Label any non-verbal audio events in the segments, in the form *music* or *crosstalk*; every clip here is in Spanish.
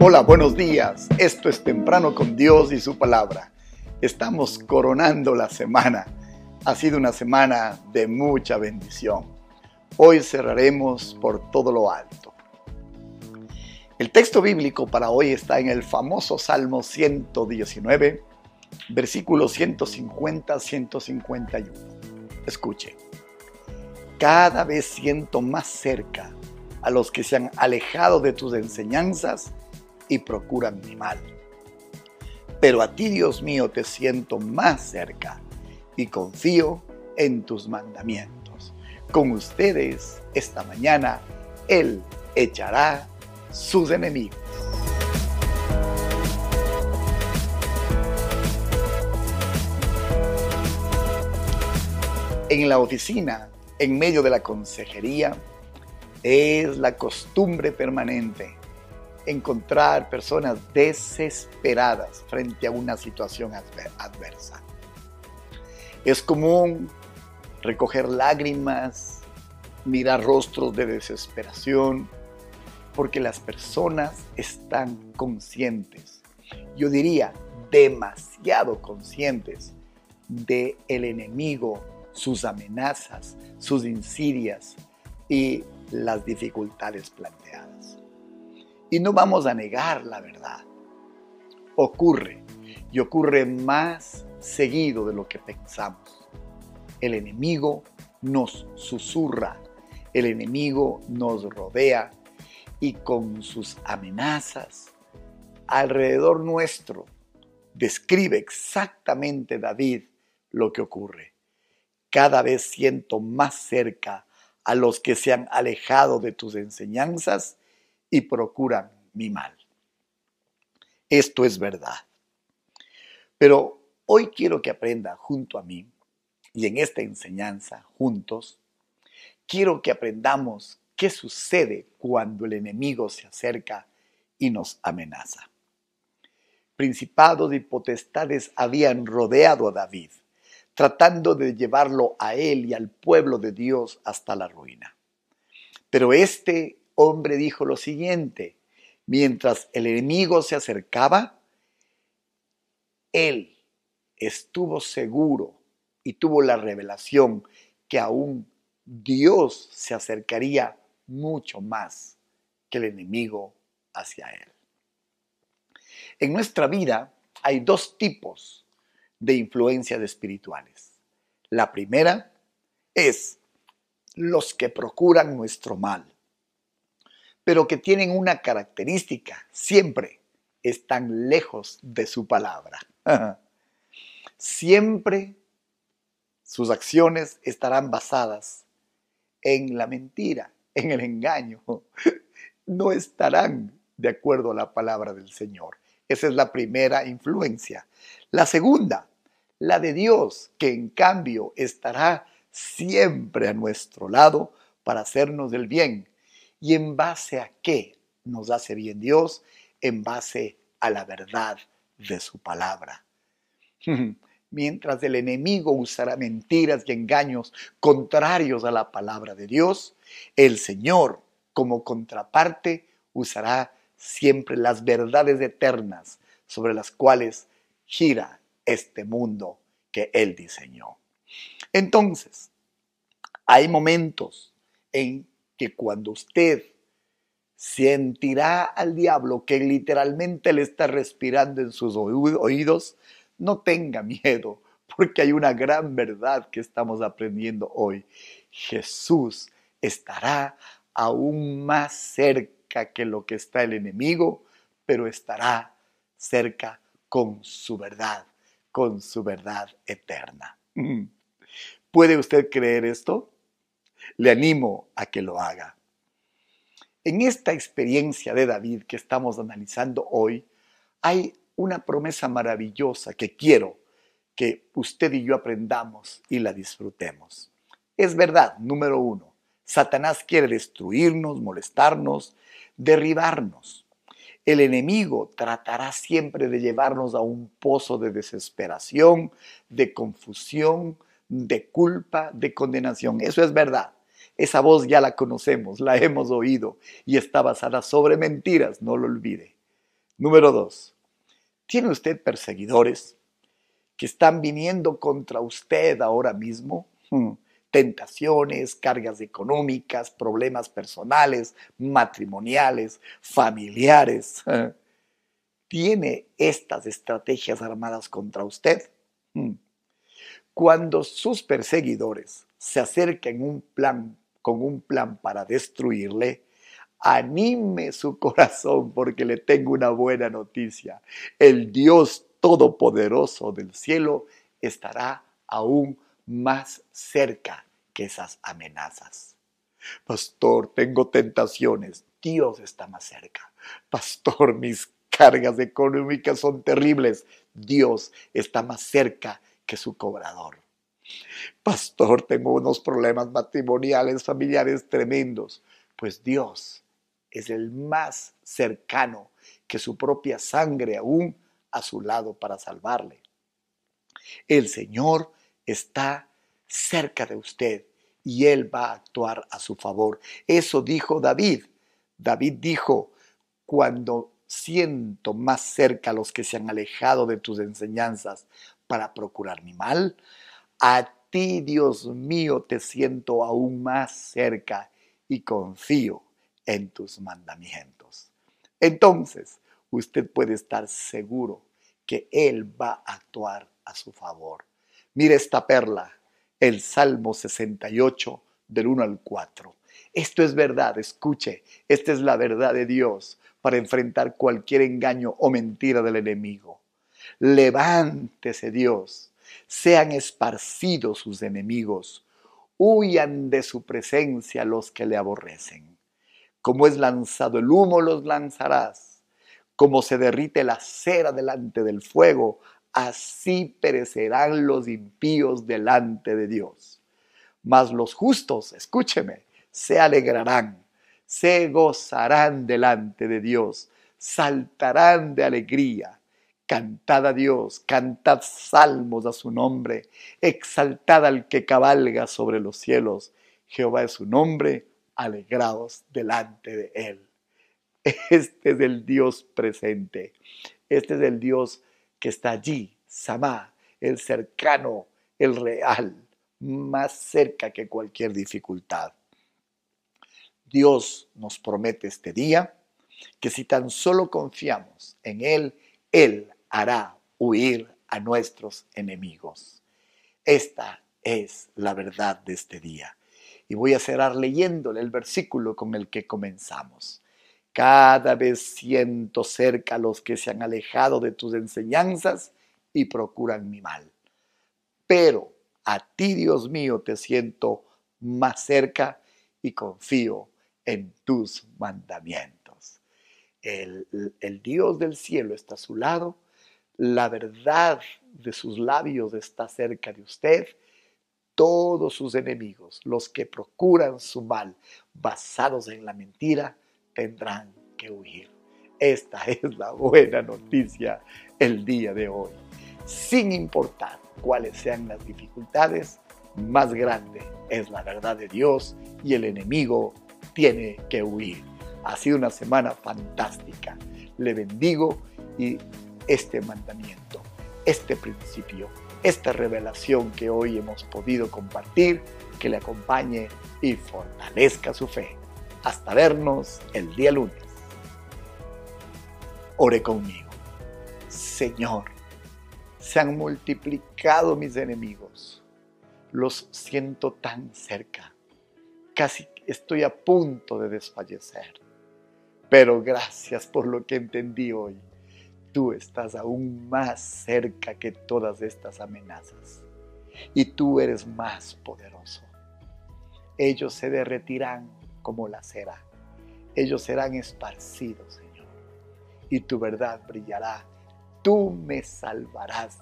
Hola, buenos días. Esto es Temprano con Dios y su palabra. Estamos coronando la semana. Ha sido una semana de mucha bendición. Hoy cerraremos por todo lo alto. El texto bíblico para hoy está en el famoso Salmo 119, versículos 150-151. Escuche. Cada vez siento más cerca a los que se han alejado de tus enseñanzas y procuran mi mal. Pero a ti, Dios mío, te siento más cerca y confío en tus mandamientos. Con ustedes esta mañana, Él echará sus enemigos. En la oficina, en medio de la consejería, es la costumbre permanente encontrar personas desesperadas frente a una situación adversa. Es común recoger lágrimas, mirar rostros de desesperación, porque las personas están conscientes, yo diría demasiado conscientes de el enemigo, sus amenazas, sus insidias y las dificultades planteadas. Y no vamos a negar la verdad. Ocurre, y ocurre más seguido de lo que pensamos. El enemigo nos susurra, el enemigo nos rodea y con sus amenazas alrededor nuestro describe exactamente David lo que ocurre. Cada vez siento más cerca a los que se han alejado de tus enseñanzas y procuran mi mal. Esto es verdad. Pero hoy quiero que aprenda junto a mí y en esta enseñanza juntos, quiero que aprendamos qué sucede cuando el enemigo se acerca y nos amenaza. Principados y potestades habían rodeado a David, tratando de llevarlo a él y al pueblo de Dios hasta la ruina. Pero este hombre dijo lo siguiente, mientras el enemigo se acercaba, él estuvo seguro y tuvo la revelación que aún Dios se acercaría mucho más que el enemigo hacia él. En nuestra vida hay dos tipos de influencias espirituales. La primera es los que procuran nuestro mal pero que tienen una característica, siempre están lejos de su palabra. *laughs* siempre sus acciones estarán basadas en la mentira, en el engaño. *laughs* No estarán de acuerdo a la palabra del Señor. Esa es la primera influencia. La segunda, la de Dios, que en cambio estará siempre a nuestro lado para hacernos el bien, ¿Y en base a qué nos hace bien Dios? En base a la verdad de su palabra. *laughs* Mientras el enemigo usará mentiras y engaños contrarios a la palabra de Dios, el Señor como contraparte usará siempre las verdades eternas sobre las cuales gira este mundo que Él diseñó. Entonces, hay momentos en que cuando usted sentirá al diablo que literalmente le está respirando en sus oídos, no tenga miedo, porque hay una gran verdad que estamos aprendiendo hoy. Jesús estará aún más cerca que lo que está el enemigo, pero estará cerca con su verdad, con su verdad eterna. ¿Puede usted creer esto? Le animo a que lo haga. En esta experiencia de David que estamos analizando hoy, hay una promesa maravillosa que quiero que usted y yo aprendamos y la disfrutemos. Es verdad, número uno, Satanás quiere destruirnos, molestarnos, derribarnos. El enemigo tratará siempre de llevarnos a un pozo de desesperación, de confusión, de culpa, de condenación. Eso es verdad. Esa voz ya la conocemos, la hemos oído y está basada sobre mentiras, no lo olvide. Número dos, ¿tiene usted perseguidores que están viniendo contra usted ahora mismo? Hmm, tentaciones, cargas económicas, problemas personales, matrimoniales, familiares. *laughs* ¿Tiene estas estrategias armadas contra usted? Hmm. Cuando sus perseguidores se acerquen un plan, con un plan para destruirle, anime su corazón porque le tengo una buena noticia. El Dios Todopoderoso del cielo estará aún más cerca que esas amenazas. Pastor, tengo tentaciones. Dios está más cerca. Pastor, mis cargas económicas son terribles. Dios está más cerca que su cobrador. Pastor, tengo unos problemas matrimoniales, familiares tremendos. Pues Dios es el más cercano que su propia sangre aún a su lado para salvarle. El Señor está cerca de usted y Él va a actuar a su favor. Eso dijo David. David dijo, cuando siento más cerca a los que se han alejado de tus enseñanzas para procurar mi mal, a ti, Dios mío, te siento aún más cerca y confío en tus mandamientos. Entonces, usted puede estar seguro que Él va a actuar a su favor. Mire esta perla, el Salmo 68 del 1 al 4. Esto es verdad, escuche, esta es la verdad de Dios para enfrentar cualquier engaño o mentira del enemigo. Levántese Dios, sean esparcidos sus enemigos, huyan de su presencia los que le aborrecen. Como es lanzado el humo, los lanzarás. Como se derrite la cera delante del fuego, así perecerán los impíos delante de Dios. Mas los justos, escúcheme, se alegrarán, se gozarán delante de Dios, saltarán de alegría. Cantad a Dios, cantad salmos a su nombre, exaltad al que cabalga sobre los cielos. Jehová es su nombre, alegraos delante de Él. *laughs* Este es el Dios presente. Este es el Dios que está allí, Samá, el cercano, el real, más cerca que cualquier dificultad. Dios nos promete este día que si tan solo confiamos en Él, Él hará huir a nuestros enemigos. Esta es la verdad de este día. Y voy a cerrar leyéndole el versículo con el que comenzamos. Cada vez siento cerca a los que se han alejado de tus enseñanzas y procuran mi mal. Pero a ti, Dios mío, te siento más cerca y confío en tus mandamientos. El, el, Dios del cielo está a su lado, la verdad de sus labios está cerca de usted todos sus enemigos, los que procuran su mal basados en la mentira, tendrán que huir. Esta *laughs* es la buena noticia el día de hoy. Sin importar cuáles sean las dificultades, más grande es la verdad de Dios y el enemigo tiene que huir. Ha sido una semana fantástica. Le bendigo y este mandamiento, este principio esta revelación que hoy hemos podido compartir, que le acompañe y fortalezca su fe. Hasta vernos el día lunes. Ore conmigo. Señor, se han multiplicado mis enemigos. Los siento tan cerca. Casi estoy a punto de desfallecer. Pero gracias por lo que entendí hoy tú estás aún más cerca que todas estas amenazas y tú eres más poderoso. Ellos se derretirán como la cera, ellos serán esparcidos, Señor, y tu verdad brillará. Tú me salvarás,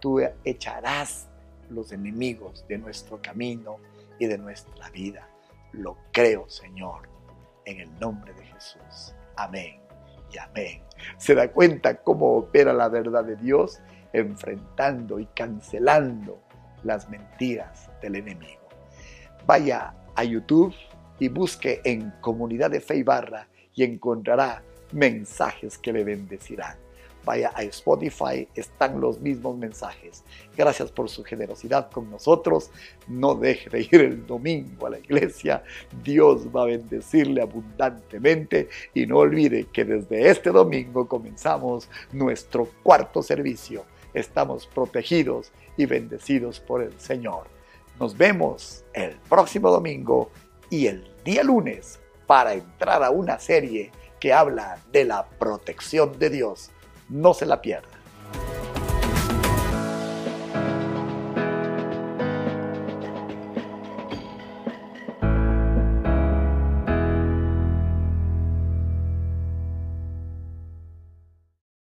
tú echarás los enemigos de nuestro camino y de nuestra vida. Lo creo, Señor, en el nombre de Jesús. Amén y amén se da cuenta cómo opera la verdad de Dios enfrentando y cancelando las mentiras del enemigo. Vaya a YouTube y busque en Comunidad de Fe y Barra y encontrará mensajes que le bendecirán. Vaya a Spotify, están los mismos mensajes. Gracias por su generosidad con nosotros. No deje de ir el domingo a la iglesia. Dios va a bendecirle abundantemente. Y no olvide que desde este domingo comenzamos nuestro cuarto servicio. Estamos protegidos y bendecidos por el Señor. Nos vemos el próximo domingo y el día lunes para entrar a una serie que habla de la protección de Dios. No se la pierda.